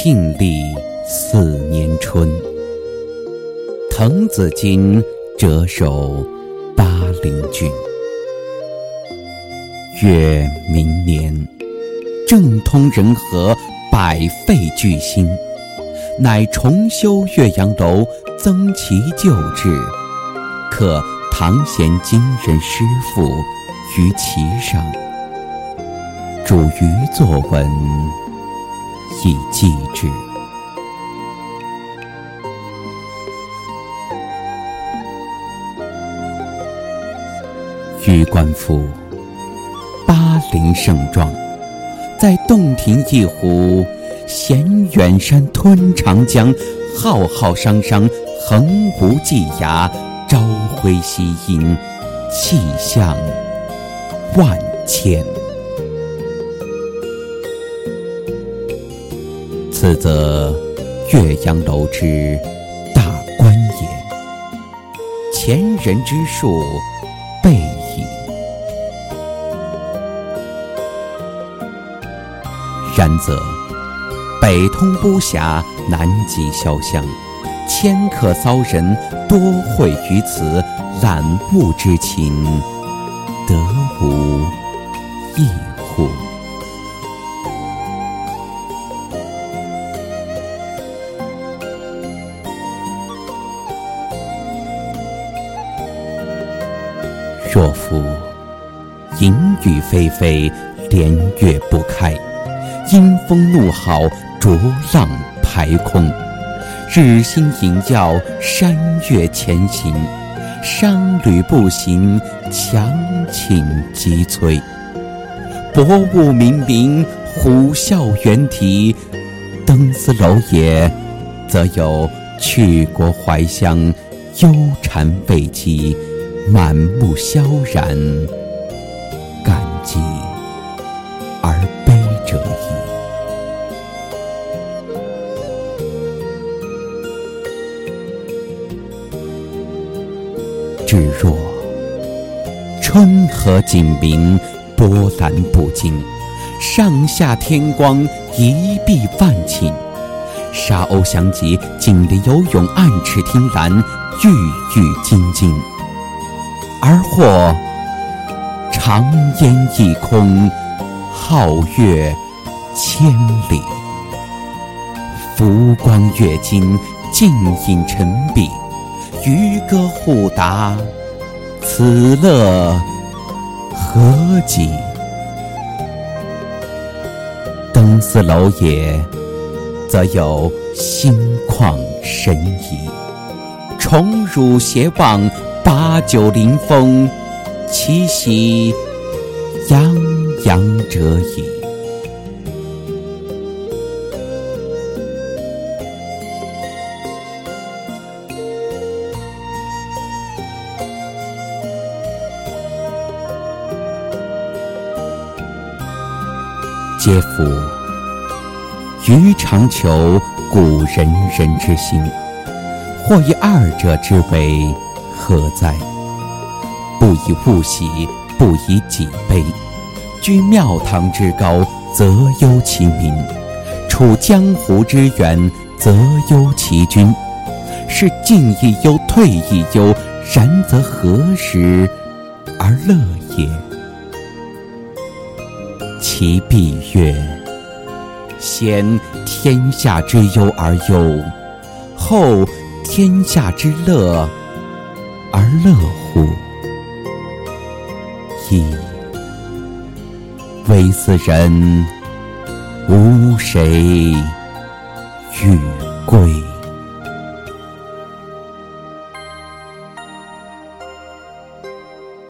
庆历四年春，滕子京谪守巴陵郡。越明年，政通人和，百废具兴，乃重修岳阳楼，增其旧制，刻唐贤今人诗赋于其上，著余作文。以记之。予观夫，巴陵胜状，在洞庭一湖，衔远山吞长江，浩浩汤汤，横无际涯，朝晖夕阴，气象万千。此则岳阳楼之大观也，前人之述备矣。然则北通巫峡，南极潇湘，迁客骚人多会于此，览物之情，若夫淫雨霏霏，连月不开；阴风怒号，浊浪排空。日星隐曜，山岳前行，商旅步行，强倾急摧。薄雾冥冥，虎啸猿啼。登斯楼也，则有去国怀乡，忧谗畏讥。满目萧然，感激而悲者矣。至若春和景明，波澜不惊，上下天光，一碧万顷。沙鸥翔集，锦鲤游泳，暗池听澜，郁郁津津。而或长烟一空，皓月千里，浮光跃金，静影沉璧，渔歌互答，此乐何极？登斯楼也，则有心旷神怡，宠辱偕忘。八九临风，其喜洋洋者矣。嗟夫！予尝求古仁人之心，或以二者之为。何哉？不以物喜，不以己悲。居庙堂之高，则忧其民；处江湖之远，则忧其君。是进亦忧，退亦忧。然则何时而乐也？其必曰：先天下之忧而忧，后天下之乐。而乐乎？噫！微斯人，吾谁与归？